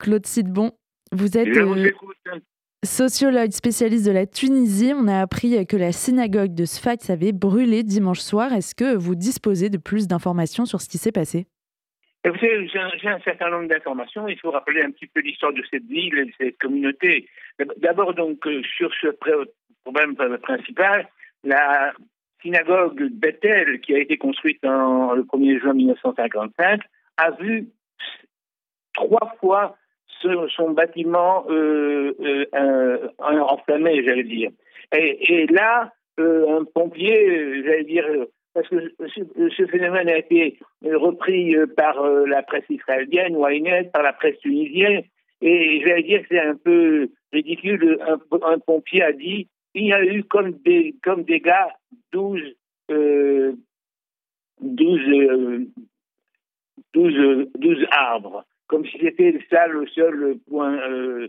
Claude Sidbon, vous êtes euh, sociologue spécialiste de la Tunisie. On a appris que la synagogue de Sfax avait brûlé dimanche soir. Est-ce que vous disposez de plus d'informations sur ce qui s'est passé? J'ai un, certain nombre d'informations. Il faut rappeler un petit peu l'histoire de cette ville et de cette communauté. D'abord, donc, euh, sur ce problème principal, la synagogue Bethel, qui a été construite en, le 1er juin 1955, a vu trois fois son bâtiment euh, euh, enflammé, j'allais dire. Et, là, un pompier, j'allais dire, parce que ce, phénomène a été repris euh, par euh, la presse israélienne, Ynet, par la presse tunisienne, et j'allais dire que c'est un peu ridicule. Un, pompier a dit il y a eu comme des comme gars 12 euh, 12, 12, 12 arbres, comme si c'était ça le seul point. Euh,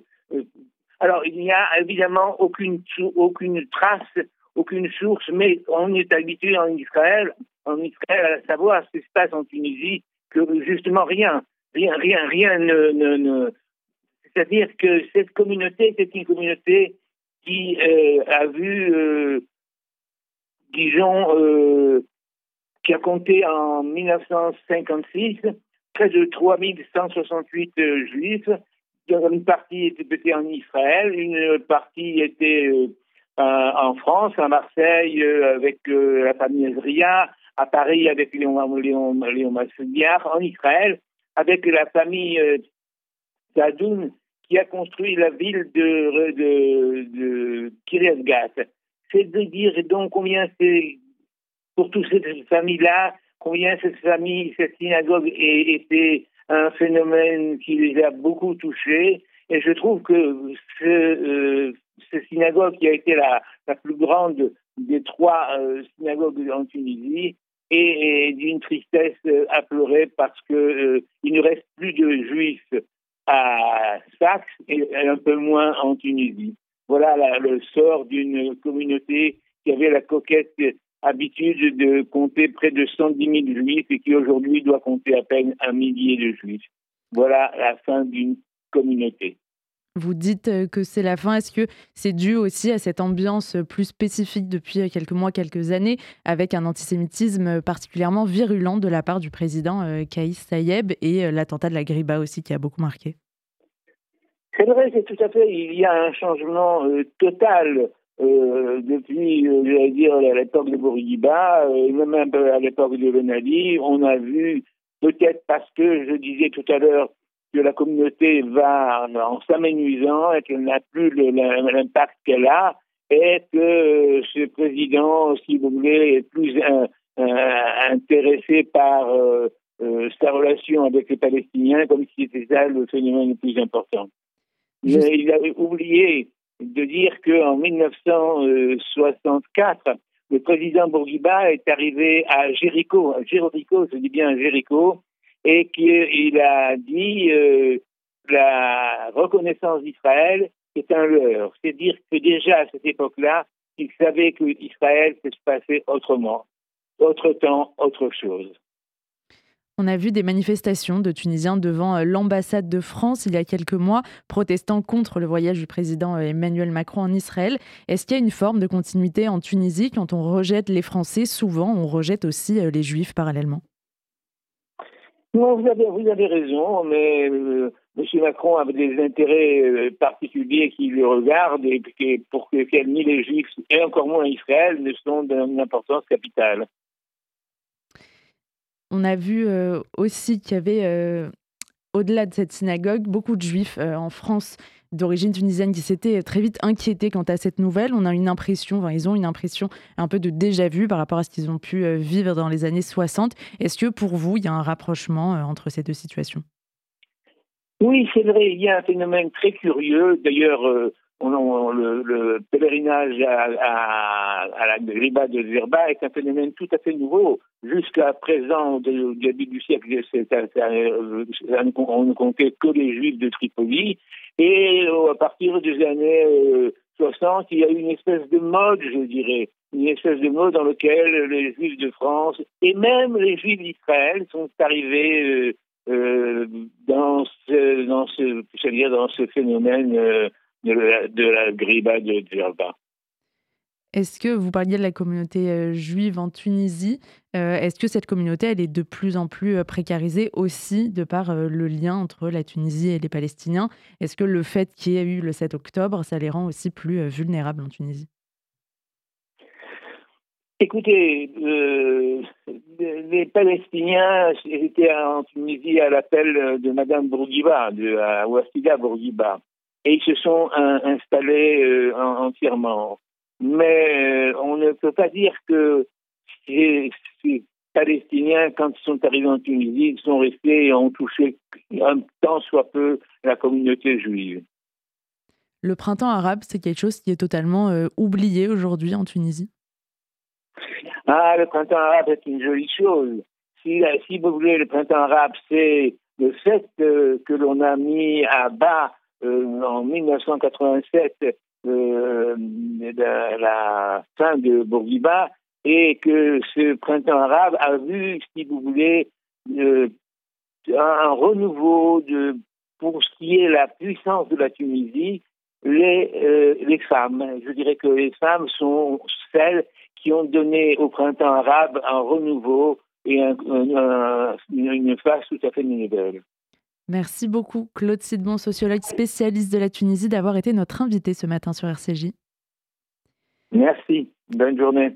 alors il n'y a évidemment aucune aucune trace aucune source, mais on est habitué en Israël, en Israël à savoir ce qui se passe en Tunisie, que justement rien, rien, rien, rien ne, c'est-à-dire que cette communauté, c'est une communauté qui euh, a vu, euh, disons, euh, qui a compté en 1956 près de 3168 juifs. Une partie était en Israël, une partie était euh, en France, à Marseille euh, avec euh, la famille Ezria, à Paris avec Léon, Léon, Léon en Israël avec la famille Sadoun qui a construit la ville de, de, de. C'est de dire donc combien c'est, pour toutes ces familles-là, combien cette famille, cette synagogue était un phénomène qui les a beaucoup touchés. Et je trouve que ce, cette synagogue qui a été la, plus grande des trois euh, synagogues en Tunisie et, d'une tristesse euh, à pleurer parce que euh, il ne reste plus de juifs à Saxe et un peu moins en Tunisie. Voilà le sort d'une communauté qui avait la coquette habitude de compter près de 110 000 juifs et qui aujourd'hui doit compter à peine un millier de juifs. Voilà la fin d'une communauté. Vous dites euh, que c'est la fin. Est-ce que c'est dû aussi à cette ambiance plus spécifique depuis euh, quelques mois, quelques années, avec un antisémitisme particulièrement virulent de la part du président euh, Kaïs Sayeb et l'attentat de la Griba aussi qui a beaucoup marqué? C'est vrai, c'est tout à fait. Il y a un changement total depuis, j'allais dire, à l'époque de Bourguiba, même un peu à l'époque de Benali. On a vu, peut-être parce que je disais tout à l'heure, que la communauté va en s'amenuisant et qu'elle n'a plus l'impact qu'elle a et que euh, ce président, si vous voulez, est plus euh, euh, intéressé par sa relation avec les Palestiniens comme si c'était ça le phénomène le plus important. il avait oublié de dire qu'en 1964, le président Bourguiba est arrivé à Jéricho, Jéricho, je dis bien Jéricho, et qu'il a dit euh, la reconnaissance d'Israël est un leurre. C'est dire que déjà à cette époque-là, il savait que Israël peut se passer autrement, autre temps, autre chose. On a vu des manifestations de Tunisiens devant euh, l'ambassade de France il y a quelques mois, protestant contre le voyage du président euh, Emmanuel Macron en Israël. Est-ce qu'il y a une forme de continuité en Tunisie Quand on rejette les Français, souvent on rejette aussi les Juifs parallèlement. Non, vous avez, raison, mais euh, M. Macron a des intérêts euh, particuliers qui le regardent et pour que ni les Juifs et encore moins Israël ne sont d'une importance capitale. On a vu euh, aussi qu'il y avait, au-delà de cette synagogue, beaucoup de Juifs en France d'origine tunisienne qui s'étaient très vite inquiétés quant à cette nouvelle. On a une impression, enfin, ils ont une impression un peu de déjà-vu par rapport à ce qu'ils ont pu euh, vivre dans les années 60. Est-ce que pour vous, il y a un rapprochement euh, entre ces deux situations? Oui, c'est vrai, il y a un phénomène très curieux. D'ailleurs, euh, le, pèlerinage à, la Griba de Zerba est un phénomène tout à fait nouveau. Jusqu'à présent, au début du siècle, on ne comptait que les Juifs de Tripoli. Et euh, à partir des années 60, euh, il y a eu une espèce de mode, je dirais, une espèce de mode dans lequel les Juifs de France et même les Juifs d'Israël sont arrivés dans ce, dans ce, dans ce phénomène de la, de la griba de Djerba. Est-ce que vous parliez de la communauté euh, juive en Tunisie euh, Est-ce que cette communauté, elle est de plus en plus euh, précarisée aussi de par le lien entre la Tunisie et les Palestiniens? Est-ce que le fait qu'il y ait eu le 7 octobre, ça les rend aussi plus vulnérables en Tunisie? Écoutez, les Palestiniens étaient en Tunisie à l'appel de Madame Bourguiba, de Ouassida Bourguiba, et ils se sont installés entièrement. Mais ne peut pas dire que ces, Palestiniens, quand ils sont arrivés en Tunisie, ils sont restés et ont touché un tant soit peu la communauté juive. Le printemps arabe, c'est quelque chose qui est totalement euh, oublié aujourd'hui en Tunisie? Ah, le printemps arabe est une jolie chose. Si, si vous voulez, le printemps arabe, c'est le fait euh, que l'on a mis à bas en 1987 de la fin de Bourguiba et que ce printemps arabe a vu, si vous voulez, euh, un renouveau de, pour ce qui est la puissance de la Tunisie, les, euh, les femmes. Je dirais que les femmes sont celles qui ont donné au printemps arabe un renouveau et un, une face tout à fait nouvelle. Merci beaucoup, Claude Sidbon, sociologue spécialiste de la Tunisie, d'avoir été notre invité ce matin sur RCJ. Merci. Bonne journée.